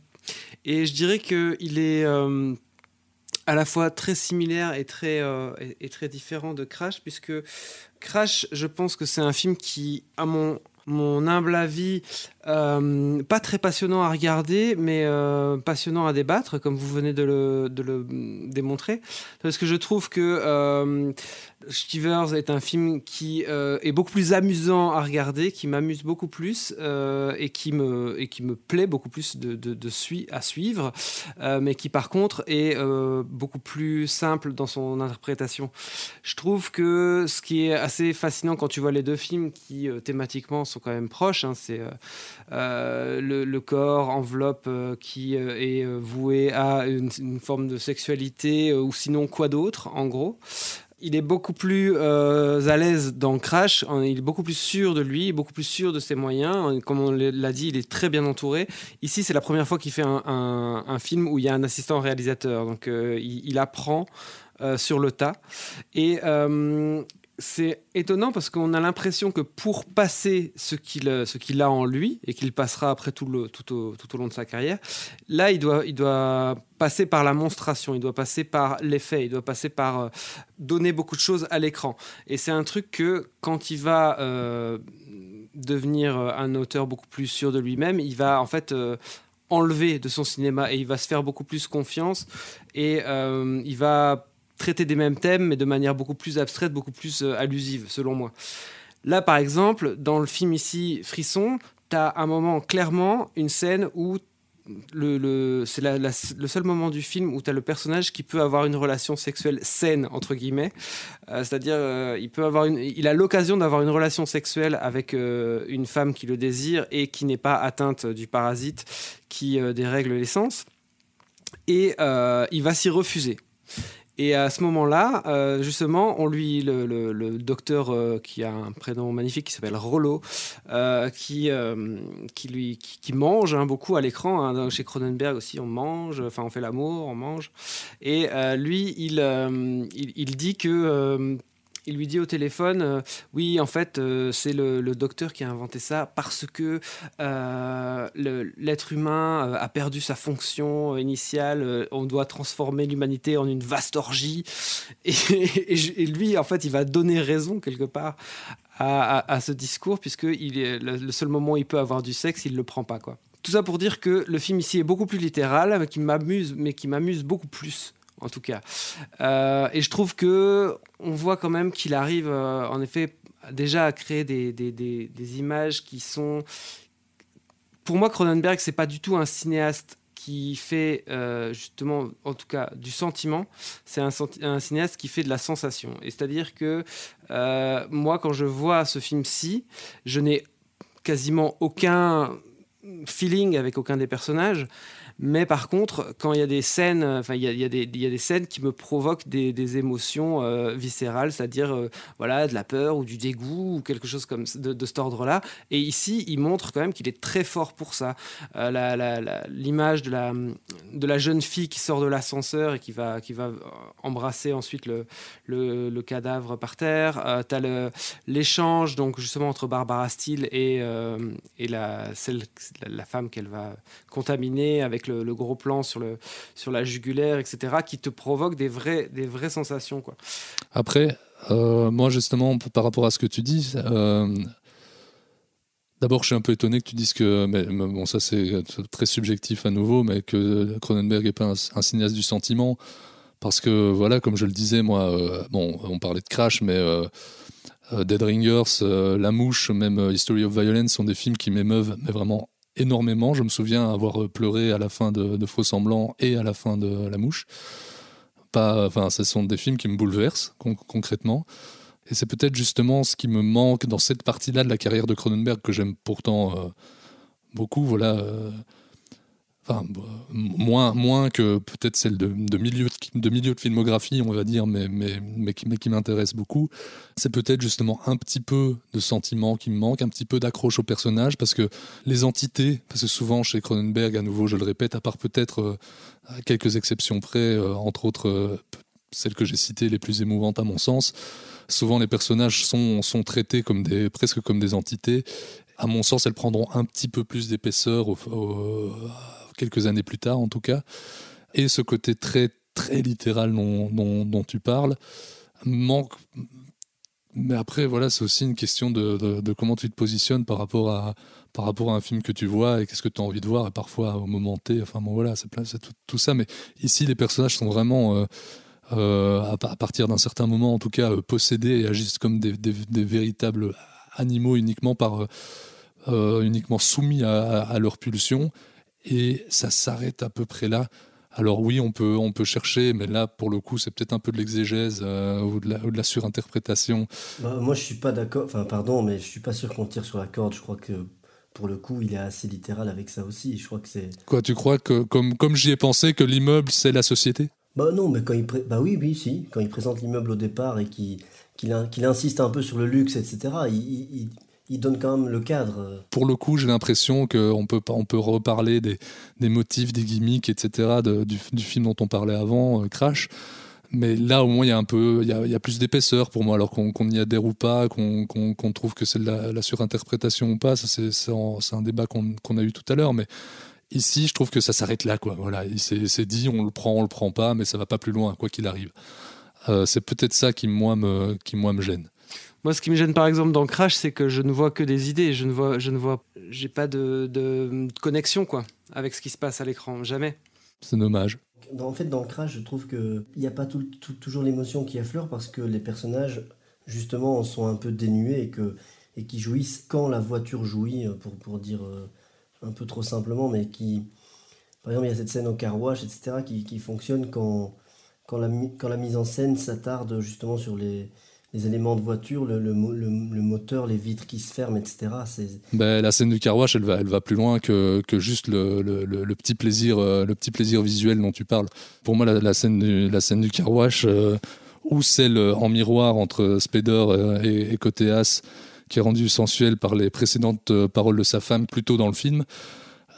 et je dirais qu'il est à la fois très similaire et très, et très différent de Crash, puisque Crash, je pense que c'est un film qui, à mon, mon humble avis, euh, pas très passionnant à regarder, mais euh, passionnant à débattre, comme vous venez de le, démontrer. Parce que je trouve que euh, Shivers est un film qui euh, est beaucoup plus amusant à regarder, qui m'amuse beaucoup plus et, qui me, et qui me plaît beaucoup plus de, à suivre, mais qui par contre est beaucoup plus simple dans son interprétation. Je trouve que ce qui est assez fascinant quand tu vois les deux films qui thématiquement sont quand même proches, hein, c'est euh, euh, le, corps, enveloppe euh, qui est voué à une, forme de sexualité ou sinon quoi d'autre en gros. Il est beaucoup plus à l'aise dans Crash, hein, il est beaucoup plus sûr de lui, beaucoup plus sûr de ses moyens. Comme on l'a dit, il est très bien entouré. Ici, c'est la première fois qu'il fait un, film où il y a un assistant réalisateur. Donc, il, apprend sur le tas. C'est étonnant parce qu'on a l'impression que pour passer ce qu'il euh, a en lui et qu'il passera après tout, au, long de sa carrière, là, il doit, passer par la monstration, il doit passer par l'effet, il doit passer par euh, donner beaucoup de choses à l'écran. Et c'est un truc que quand il va euh, devenir un auteur beaucoup plus sûr de lui-même, il va en fait enlever de son cinéma et il va se faire beaucoup plus confiance et il va traiter des mêmes thèmes mais de manière beaucoup plus abstraite, beaucoup plus euh, allusive selon moi. Là par exemple, dans le film ici Frisson, tu as un moment clairement une scène où le, le- c'est le seul moment du film où tu as le personnage qui peut avoir une relation sexuelle saine, entre guillemets. Euh, C'est-à-dire, euh, il, peut avoir une, il a l'occasion d'avoir une relation sexuelle avec une femme qui le désire et qui n'est pas atteinte du parasite qui dérègle l'essence. Et il va s'y refuser. Et à ce moment-là, euh, justement, on lui, le, docteur euh, qui a un prénom magnifique qui s'appelle Rollo, euh, qui, qui, lui, qui, mange hein, beaucoup à l'écran. hein. chez Cronenberg aussi, on mange, enfin on fait l'amour, on mange. Et lui, il, il dit que... il lui dit au téléphone, euh, oui, en fait, euh, c'est le, docteur qui a inventé ça parce que euh, l'être humain a perdu sa fonction initiale. on doit transformer l'humanité en une vaste orgie. Et, lui, en fait, il va donner raison quelque part à, ce discours puisque il est, le, seul moment où il peut avoir du sexe, il le prend pas, quoi. Tout ça pour dire que le film ici est beaucoup plus littéral, qui m'amuse, mais qui m'amuse beaucoup plus, en tout cas. Euh, et je trouve que on voit quand même qu'il arrive, euh, en effet, déjà à créer des, images qui sont. Pour moi, Cronenberg, c'est pas du tout un cinéaste qui fait euh, justement, en tout cas, du sentiment. C'est un, cinéaste qui fait de la sensation. Et c'est-à-dire que moi, quand je vois ce film-ci, je n'ai quasiment aucun feeling avec aucun des personnages. Mais par contre, quand il y a des scènes, enfin, il y y y a des scènes qui me provoquent des, émotions euh, viscérales, c'est-à-dire euh, voilà, de la peur ou du dégoût ou quelque chose comme de, cet ordre-là. Et ici, il montre quand même qu'il est très fort pour ça. Euh, L'image de la, de la jeune fille qui sort de l'ascenseur et qui va, qui va embrasser ensuite le, le, cadavre par terre. Tu as l'échange donc justement entre Barbara Steele et, et la, celle, la, femme qu'elle va contaminer avec le, gros plan sur, le, sur la jugulaire, etc., qui te provoque des vraies, des vraies sensations. Quoi. Après, euh, moi justement, par rapport à ce que tu dis, euh, d'abord je suis un peu étonné que tu dises que, bon ça c'est très subjectif à nouveau, mais que Cronenberg n'est pas un, cinéaste du sentiment, parce que voilà, comme je le disais, moi, euh, bon, on parlait de Crash, mais Dead Ringers, La Mouche, même History of Violence sont des films qui m'émeuvent, mais vraiment énormément. Je me souviens avoir euh, pleuré à la fin de, Faux Semblants et à la fin de La Mouche. Pas, enfin, ce sont des films qui me bouleversent con- concrètement. Et c'est peut-être justement ce qui me manque dans cette partie-là de la carrière de Cronenberg que j'aime pourtant euh, beaucoup. Voilà. euh, Enfin, b- moins, moins que peut-être celle de, milieu de, milieu de filmographie, on va dire, mais, mais, mais qui, mais qui m'intéresse beaucoup. C'est peut-être justement un petit peu de sentiment qui me manque, un petit peu d'accroche au personnage, parce que les entités, parce que souvent chez Cronenberg, à nouveau, je le répète, à part peut-être euh, quelques exceptions près, euh, entre autres euh, celles que j'ai citées les plus émouvantes à mon sens, souvent les personnages sont, sont traités comme des, presque comme des entités. À mon sens, elles prendront un petit peu plus d'épaisseur quelques années plus tard, en tout cas. Et ce côté très, très littéral dont, tu parles manque. Mais après, voilà, c'est aussi une question de, comment tu te positionnes par rapport à, par rapport à un film que tu vois et qu'est-ce que tu as envie de voir, et parfois au moment T. Enfin, bon, voilà, c'est tout, ça. Mais ici, les personnages sont vraiment. euh, euh, à, pa- à partir d'un certain moment, en tout cas, euh, possédés et agissent comme des véritables animaux uniquement par euh, uniquement soumis à, à- à leur pulsion. Et ça s'arrête à peu près là. Alors oui, on peut, on peut chercher, mais là, pour le coup, c'est peut-être un peu de l'exégèse euh, ou, de la, ou de la surinterprétation. Bah, moi, je suis pas d'accord. Enfin, pardon, mais je suis pas sûr qu'on tire sur la corde. Je crois que pour le coup, il est assez littéral avec ça aussi. Je crois que c'est. Quoi, tu crois que, comme, comme j'y ai pensé, que l'immeuble, c'est la société? Bah non, mais quand il bah oui, oui, si. Quand il présente l'immeuble au départ et qu'il in- qu'il insiste un peu sur le luxe, etc. Il, donne quand même le cadre. Pour le coup, j'ai l'impression qu'on peut, on peut reparler des, des motifs, des gimmicks, etc., du, film dont on parlait avant, euh, Crash. Mais là, au moins, il y a un peu, il y a, il y a plus d'épaisseur pour moi, alors qu'on qu'on y adhère ou pas, qu'on qu'on trouve que c'est la, la surinterprétation ou pas. Ça, c'est un débat qu'on qu'on a eu tout à l'heure, mais ici, je trouve que ça s'arrête là, quoi. Voilà, Il- c'est dit, on le prend, on le prend pas, mais ça va pas plus loin, quoi qu'il arrive. Euh, c'est peut-être ça qui moi me, qui moi me gêne. Moi, ce qui me gêne par exemple dans Crash, c'est que je ne vois que des idées. Je ne vois, je ne vois, j'ai pas de, de connexion quoi avec ce qui se passe à l'écran. Jamais. C'est dommage. Dans- en fait, dans Crash, je trouve qu'il n'y a pas tout- tout- toujours l'émotion qui affleure parce que les personnages, justement, en sont un peu dénués et, que, et qui jouissent quand la voiture jouit, euh, pour, pour dire euh, un peu trop simplement, mais qui. Par exemple, il y a cette scène au car wash, etc., qui, qui fonctionne quand, quand, la, mise en scène s'attarde justement sur les, les éléments de voiture, le, le, mo- le- le moteur, les vitres qui se ferment, etc. Ben, la scène du carwash, elle va, elle va plus loin que, que juste le, petit plaisir, euh, le petit plaisir visuel dont tu parles. Pour moi, la, scène du, la scène du carwash, euh, ou celle en miroir entre Spader euh, et, et Cotéas, qui est rendue sensuelle par les précédentes euh, paroles de sa femme plus tôt dans le film,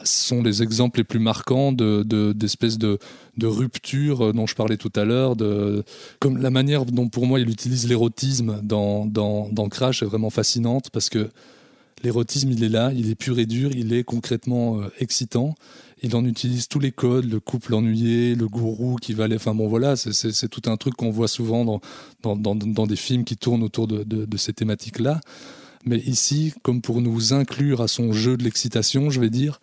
sont les exemples les plus marquants de, de- d'espèces de, de rupture euh, dont je parlais tout à l'heure, comme la manière dont pour moi il utilise l'érotisme dans, dans, dans Crash est vraiment fascinante parce que l'érotisme il est là, il est pur et dur, il est concrètement euh, excitant. Il en utilise tous les codes, le couple ennuyé, le gourou qui va aller. Enfin bon, voilà, c'est- tout un truc qu'on voit souvent dans, dans, dans, des films qui tournent autour de, de ces thématiques-là. Mais ici, comme pour nous inclure à son jeu de l'excitation, je vais dire,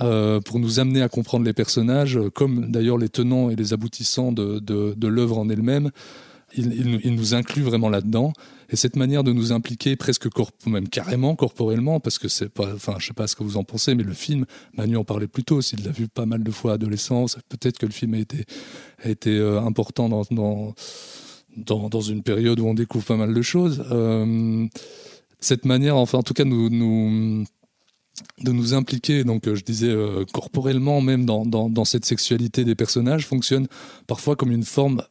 euh, pour nous amener à comprendre les personnages, euh, comme d'ailleurs les tenants et les aboutissants de, de, l'œuvre en elle-même, il, nous- inclut vraiment là-dedans. Et cette manière de nous impliquer presque même carrément corporellement, parce que c'est pas, enfin, je sais pas ce que vous en pensez, mais le film, Manu en parlait plus tôt, s'il l'a vu pas mal de fois adolescent, ça- peut-être que le film a été, a été euh, important dans, dans, dans, une période où on découvre pas mal de choses. Cette manière, enfin, en tout cas, de nous impliquer, donc euh, je disais euh, corporellement même dans, cette sexualité des personnages, fonctionne parfois comme une forme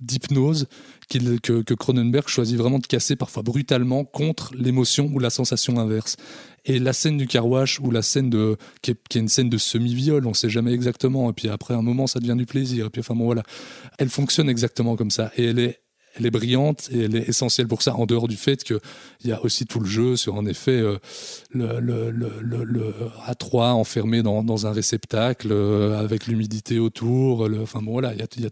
d'hypnose que, Cronenberg choisit vraiment de casser parfois brutalement contre l'émotion ou la sensation inverse. Et la scène du carwash ou la scène de qui est, qui est une scène de semi-viol, on sait jamais exactement. Et puis après un moment, ça devient du plaisir. Et puis enfin bon voilà, elle fonctionne exactement comme ça. Et elle est elle est brillante et elle est essentielle pour ça, en dehors du fait qu'il y a aussi tout le jeu sur, en effet, euh, le, le, le, le, A3 enfermé dans, un réceptacle euh, avec l'humidité autour. Enfin bon, voilà, il y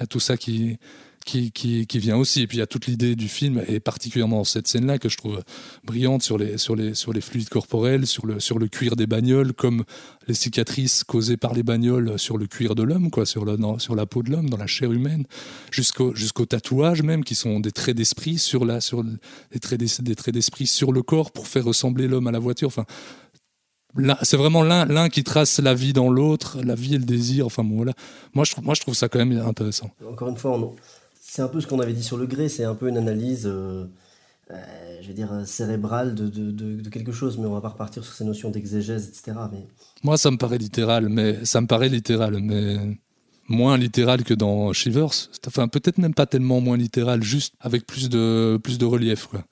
a, tout ça qui, qui, qui, qui, vient aussi. Et puis il y a toute l'idée du film, et particulièrement cette scène-là que je trouve brillante sur les, sur les, sur les fluides corporels, sur le, sur le cuir des bagnoles, comme les cicatrices causées par les bagnoles sur le cuir de l'homme, quoi, sur, le, sur la peau de l'homme, dans la chair humaine, jusqu'au jusqu'au tatouage même, qui sont des traits d'esprit sur sur des traits des traits d'esprit sur le corps pour faire ressembler l'homme à la voiture. Enfin, c'est vraiment l'un qui trace la vie dans l'autre, la vie et le désir. Enfin voilà. Moi je, moi, je trouve ça quand même intéressant. Encore une fois, on, c'est un peu ce qu'on avait dit sur le gré, c'est un peu une analyse, euh, euh, je vais dire, cérébrale de, quelque chose, mais on va pas repartir sur ces notions d'exégèse, etc. Moi, ça me paraît littéral, mais ça me paraît littéral, mais moins littéral que dans Shivers. Enfin, peut-être même pas tellement moins littéral, juste avec plus de, plus de relief, quoi.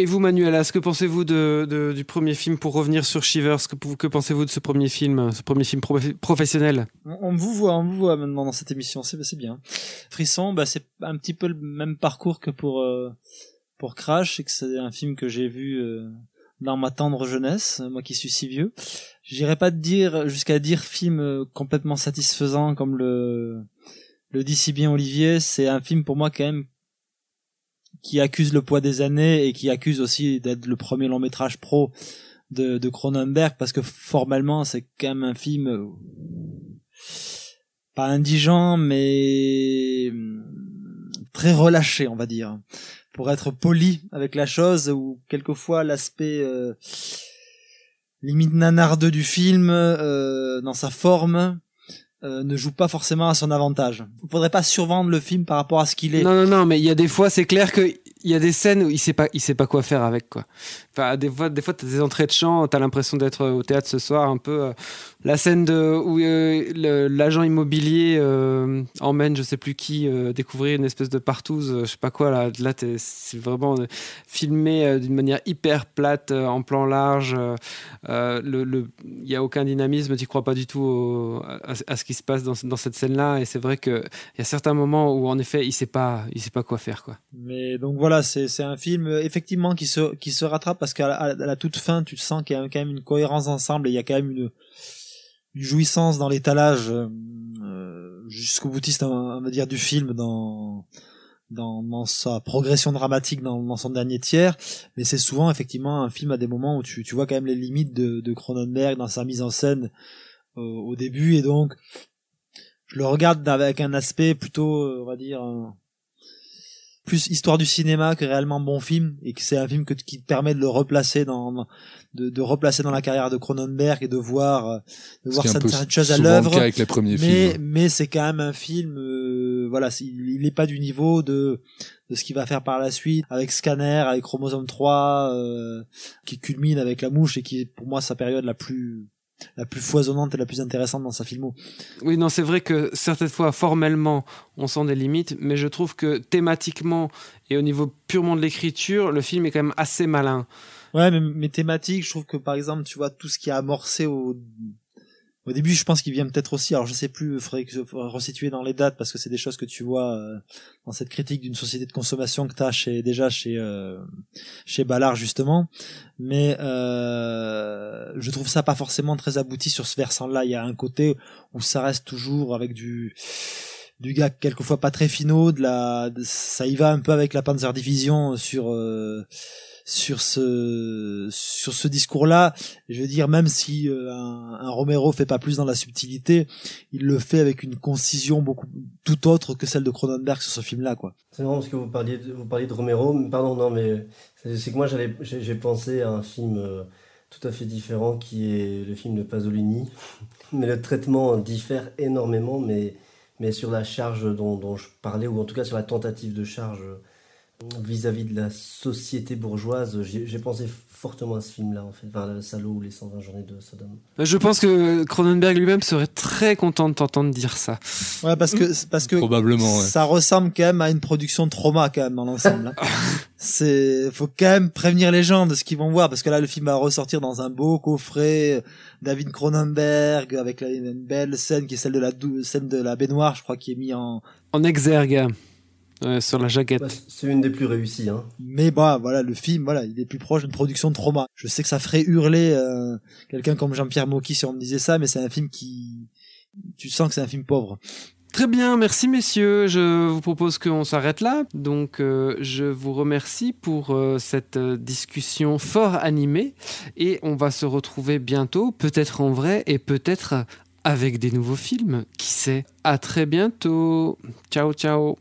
Et vous, Manuela, ce que pensez-vous du premier film pour revenir sur Shivers? Que, pensez-vous de ce premier film, ce premier film professionnel? On, vous voit, on vous voit maintenant dans cette émission, c'est bien. Frisson, bah, c'est un petit peu le même parcours que pour euh, pour Crash, c'est que c'est un film que j'ai vu euh, dans ma tendre jeunesse, moi qui suis si vieux. J'irais pas dire jusqu'à dire film euh, complètement satisfaisant comme le le dit si bien Olivier. C'est un film pour moi quand même qui accuse le poids des années et qui accuse aussi d'être le premier long métrage pro de, Cronenberg parce que formellement c'est quand même un film euh, pas indigent mais hum, très relâché on va dire. Pour être poli avec la chose ou quelquefois l'aspect euh, limite nanardeux du film euh, dans sa forme euh, ne joue pas forcément à son avantage. Il faudrait pas survendre le film par rapport à ce qu'il est. Non, non, non, mais il y a des fois, c'est clair que il y a des scènes où il sait pas, il sait pas quoi faire avec quoi. Enfin, des fois, des fois, t'as des entrées de chant, t'as l'impression d'être au théâtre ce soir, un peu. Euh, la scène de où euh, l'agent immobilier euh, emmène, je sais plus qui, découvrir une espèce de partouze, je sais pas quoi. Là, là, c'est vraiment filmé d'une manière hyper plate, en plan large. il y a aucun dynamisme, tu crois pas du tout à, ce qui se passe dans, dans cette scène-là. Et c'est vrai que il y a certains moments où, en effet, il sait pas, il sait pas quoi faire, quoi. Mais donc voilà, c'est un film effectivement qui se qui se rattrape parce qu'à la, toute fin, tu sens qu'il y a quand même une cohérence ensemble et il y a quand même une, jouissance dans l'étalage euh, jusqu'au boutiste, on va dire, du film dans dans, sa progression dramatique dans, son dernier tiers, mais c'est souvent effectivement un film à des moments où tu, tu vois quand même les limites de, Cronenberg dans sa mise en scène euh, au début, et donc je le regarde avec un aspect plutôt, euh, on va dire, plus histoire du cinéma que réellement bon film et que c'est un film que, qui te permet de le replacer dans de, de replacer dans la carrière de Cronenberg et de voir euh, de voir certaines choses à l'œuvre avec les premiers mais films. mais c'est quand même un film euh, voilà il n'est pas du niveau de de ce qu'il va faire par la suite avec Scanner avec Chromosome 3 euh, qui culmine avec la mouche et qui est pour moi sa période la plus la plus foisonnante et la plus intéressante dans sa filmo. Oui, non, c'est vrai que certaines fois, formellement, on sent des limites, mais je trouve que thématiquement et au niveau purement de l'écriture, le film est quand même assez malin. Ouais, mais, mais thématique, je trouve que par exemple, tu vois, tout ce qui a amorcé au au début, je pense qu'il vient peut-être aussi. Alors, je sais plus. Il faudrait que je resituer dans les dates parce que c'est des choses que tu vois euh, dans cette critique d'une société de consommation que t'as chez déjà chez euh, chez Ballard justement. Mais euh, je trouve ça pas forcément très abouti sur ce versant-là. Il y a un côté où ça reste toujours avec du du gars quelquefois pas très finaux, de la ça y va un peu avec la Panzer Division sur euh, sur ce sur ce discours-là. Je veux dire, même si euh, un, un, Romero fait pas plus dans la subtilité, il le fait avec une concision beaucoup tout autre que celle de Cronenberg sur ce film-là, quoi. C'est marrant parce que vous parliez de, vous parliez de Romero. Pardon, non, mais c'est que moi j'allais j'ai pensé à un film euh, tout à fait différent qui est le film de Pasolini, mais le traitement diffère énormément, mais mais sur la charge dont, dont je parlais ou en tout cas sur la tentative de charge vis-à-vis de la société bourgeoise, j'ai pensé fortement à ce film-là, en fait, enfin, le salaud ou les 120 journées de Sodome. Je pense que Cronenberg lui-même serait très content de t'entendre dire ça. Ouais, parce que, parce que Probablement, ça ressemble quand même à une production de trauma, quand même, dans l'ensemble. Hein. C'est, faut quand même prévenir les gens de ce qu'ils vont voir, parce que là, le film va ressortir dans un beau coffret, David Cronenberg, avec une belle scène qui est celle de la scène de la baignoire, je crois, qui est mis en... En exergue Ouais, sur la jaquette. Bah, c'est une des plus réussies. Hein. Mais bah voilà, le film, voilà, il est plus proche d'une production de trauma. Je sais que ça ferait hurler euh, quelqu'un comme Jean-Pierre Mocky si on me disait ça, mais c'est un film qui, tu sens que c'est un film pauvre. Très bien, merci messieurs. Je vous propose qu'on s'arrête là. Donc, euh, je vous remercie pour euh, cette discussion fort animée et on va se retrouver bientôt, peut-être en vrai et peut-être avec des nouveaux films. Qui sait? À très bientôt. Ciao, ciao.